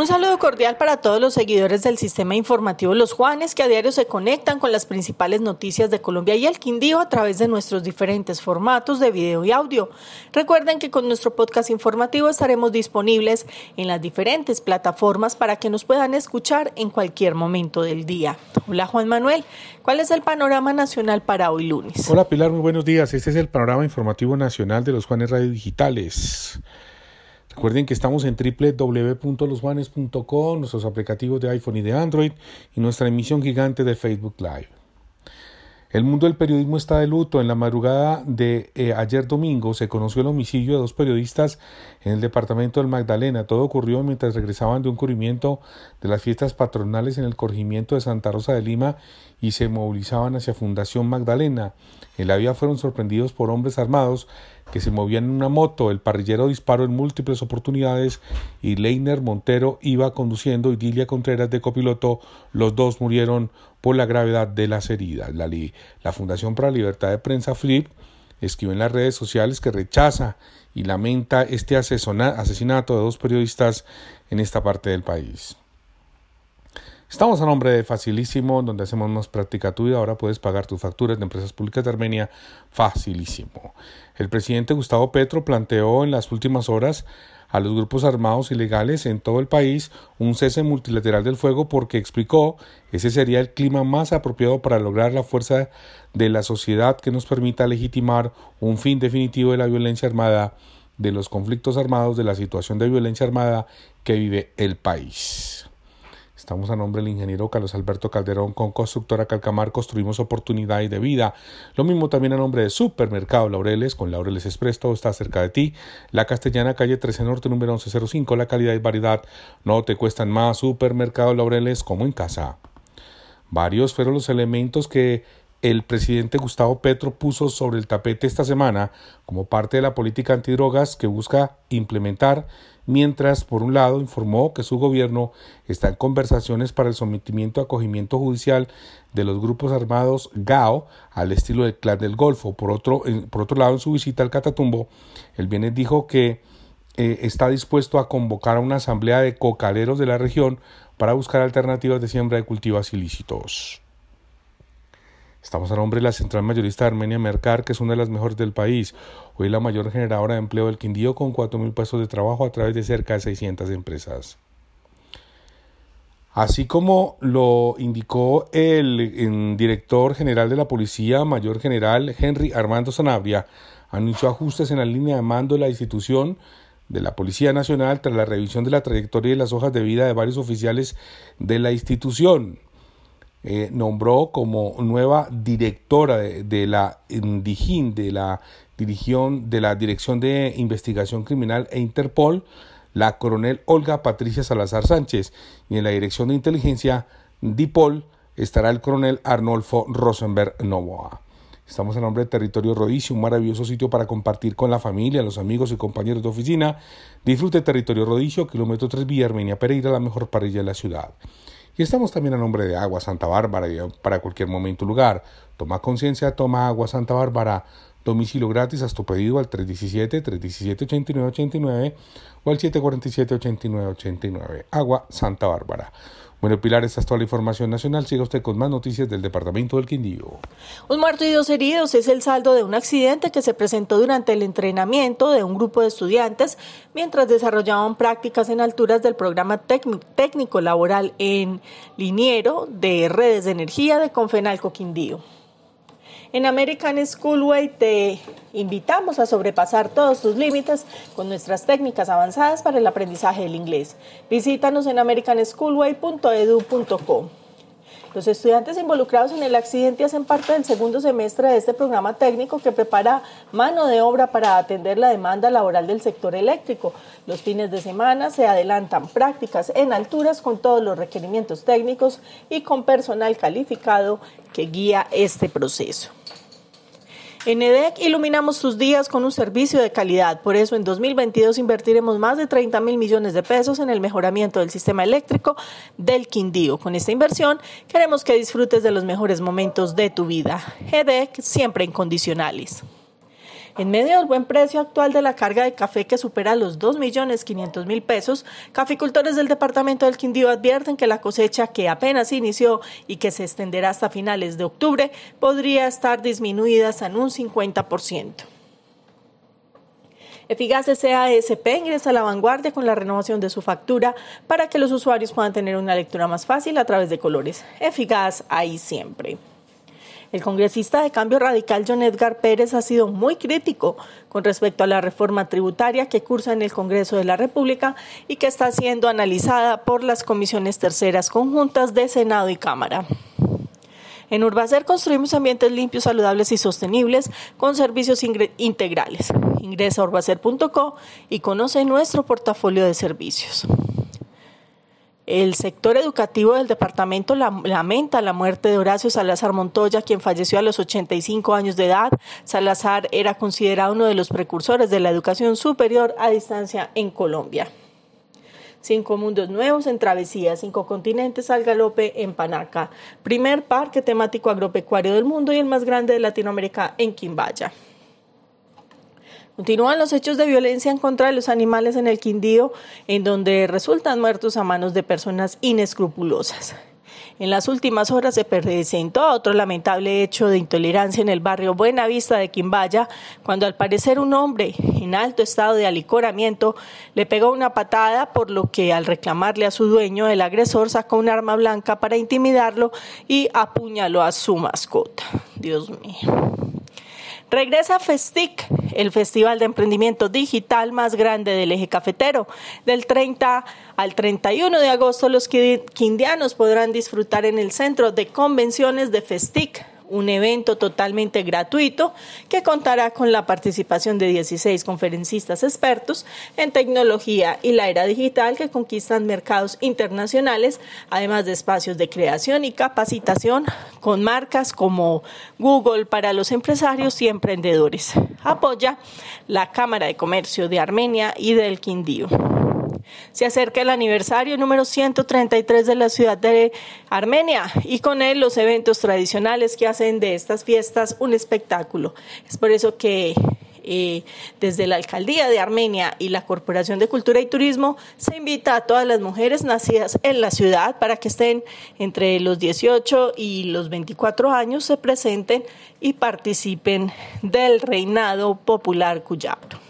Un saludo cordial para todos los seguidores del sistema informativo Los Juanes que a diario se conectan con las principales noticias de Colombia y el Quindío a través de nuestros diferentes formatos de video y audio. Recuerden que con nuestro podcast informativo estaremos disponibles en las diferentes plataformas para que nos puedan escuchar en cualquier momento del día. Hola Juan Manuel, ¿cuál es el panorama nacional para hoy lunes? Hola Pilar, muy buenos días. Este es el panorama informativo nacional de los Juanes Radio Digitales. Recuerden que estamos en www.losjuanes.com, nuestros aplicativos de iPhone y de Android y nuestra emisión gigante de Facebook Live. El mundo del periodismo está de luto. En la madrugada de eh, ayer domingo se conoció el homicidio de dos periodistas en el departamento del Magdalena. Todo ocurrió mientras regresaban de un cubrimiento de las fiestas patronales en el corregimiento de Santa Rosa de Lima y se movilizaban hacia Fundación Magdalena. En la vía fueron sorprendidos por hombres armados que se movían en una moto. El parrillero disparó en múltiples oportunidades y Leiner Montero iba conduciendo y Dilia Contreras de copiloto. Los dos murieron por la gravedad de las heridas. La, la Fundación para la Libertad de Prensa FLIP escribe en las redes sociales que rechaza y lamenta este asesinato de dos periodistas en esta parte del país. Estamos a nombre de Facilísimo, donde hacemos más práctica tuya. Ahora puedes pagar tus facturas de empresas públicas de Armenia facilísimo. El presidente Gustavo Petro planteó en las últimas horas a los grupos armados ilegales en todo el país un cese multilateral del fuego porque explicó ese sería el clima más apropiado para lograr la fuerza de la sociedad que nos permita legitimar un fin definitivo de la violencia armada, de los conflictos armados, de la situación de violencia armada que vive el país. Estamos a nombre del ingeniero Carlos Alberto Calderón con Constructora Calcamar construimos oportunidad y de vida. Lo mismo también a nombre de Supermercado Laureles con Laureles Express, todo está cerca de ti. La Castellana, calle 13 Norte, número 1105. La calidad y variedad no te cuestan más. Supermercado Laureles como en casa. Varios fueron los elementos que el presidente Gustavo Petro puso sobre el tapete esta semana como parte de la política antidrogas que busca implementar mientras, por un lado, informó que su gobierno está en conversaciones para el sometimiento a acogimiento judicial de los grupos armados GAO al estilo del Clan del Golfo. Por otro, por otro lado, en su visita al Catatumbo, el Bienes dijo que eh, está dispuesto a convocar a una asamblea de cocaleros de la región para buscar alternativas de siembra de cultivos ilícitos. Estamos a nombre de la central mayorista de Armenia Mercar, que es una de las mejores del país. Hoy la mayor generadora de empleo del Quindío con cuatro mil puestos de trabajo a través de cerca de 600 empresas. Así como lo indicó el, director general de la policía, mayor general Henry Armando Sanabria, anunció ajustes en la línea de mando de la institución de la Policía Nacional tras la revisión de la trayectoria y las hojas de vida de varios oficiales de la institución. Eh, nombró como nueva directora de, la DIGIN, de la, de la Dirección de Investigación Criminal e Interpol, la coronel Olga Patricia Salazar Sánchez, y en la Dirección de Inteligencia DIPOL estará el coronel Arnolfo Rosenberg Novoa. Estamos en nombre de Territorio Rodicio, un maravilloso sitio para compartir con la familia, los amigos y compañeros de oficina. Disfrute Territorio Rodicio, kilómetro 3 Villa Armenia Pereira, la mejor parrilla de la ciudad. Y estamos también a nombre de Agua Santa Bárbara para cualquier momento y lugar. Toma conciencia, toma Agua Santa Bárbara. Domicilio gratis hasta tu pedido al 317-317-8989 o al 747-8989. Agua Santa Bárbara. Bueno, Pilar, esta es toda la información nacional. Siga usted con más noticias del Departamento del Quindío. Un muerto y dos heridos es el saldo de un accidente que se presentó durante el entrenamiento de un grupo de estudiantes mientras desarrollaban prácticas en alturas del programa técnico laboral en Liniero de redes de energía de Confenalco Quindío. En American Schoolway te invitamos a sobrepasar todos tus límites con nuestras técnicas avanzadas para el aprendizaje del inglés. Visítanos en americanschoolway.edu.co. Los estudiantes involucrados en el accidente hacen parte del segundo semestre de este programa técnico que prepara mano de obra para atender la demanda laboral del sector eléctrico. Los fines de semana se adelantan prácticas en alturas con todos los requerimientos técnicos y con personal calificado que guía este proceso. En EDEC iluminamos tus días con un servicio de calidad. Por eso en 2022 invertiremos más de 30 mil millones de pesos en el mejoramiento del sistema eléctrico del Quindío. Con esta inversión queremos que disfrutes de los mejores momentos de tu vida. EDEC siempre incondicionales. En medio del buen precio actual de la carga de café que supera los 2.500.000 pesos, caficultores del departamento del Quindío advierten que la cosecha que apenas inició y que se extenderá hasta finales de octubre podría estar disminuida en un 50%. Eficaz SASP ingresa a la vanguardia con la renovación de su factura para que los usuarios puedan tener una lectura más fácil a través de colores. Eficaz ahí siempre. El congresista de Cambio Radical John Edgar Pérez ha sido muy crítico con respecto a la reforma tributaria que cursa en el Congreso de la República y que está siendo analizada por las comisiones terceras conjuntas de Senado y Cámara. En Urbacer construimos ambientes limpios, saludables y sostenibles con servicios integrales. Ingresa a urbacer.co y conoce nuestro portafolio de servicios. El sector educativo del departamento lamenta la muerte de Horacio Salazar Montoya, quien falleció a los 85 años de edad. Salazar era considerado uno de los precursores de la educación superior a distancia en Colombia. Cinco mundos nuevos en travesía, cinco continentes al galope en Panaca. Primer parque temático agropecuario del mundo y el más grande de Latinoamérica en Quimbaya. Continúan los hechos de violencia en contra de los animales en el Quindío, en donde resultan muertos a manos de personas inescrupulosas. En las últimas horas se presentó otro lamentable hecho de intolerancia en el barrio Buenavista de Quimbaya, cuando al parecer un hombre en alto estado de alicoramiento le pegó una patada, por lo que al reclamarle a su dueño, el agresor sacó un arma blanca para intimidarlo y apuñaló a su mascota. Dios mío. Regresa FESTIC, el festival de emprendimiento digital más grande del eje cafetero. Del 30 al 31 de agosto, los quindianos podrán disfrutar en el centro de convenciones de FESTIC un evento totalmente gratuito que contará con la participación de 16 conferencistas expertos en tecnología y la era digital que conquistan mercados internacionales, además de espacios de creación y capacitación con marcas como Google para los empresarios y emprendedores. Apoya la Cámara de Comercio de Armenia y del Quindío. Se acerca el aniversario número 133 de la ciudad de Armenia y con él los eventos tradicionales que hacen de estas fiestas un espectáculo. Es por eso que eh, desde la Alcaldía de Armenia y la Corporación de Cultura y Turismo se invita a todas las mujeres nacidas en la ciudad para que estén entre los 18 y los 24 años, se presenten y participen del reinado popular cuyabro.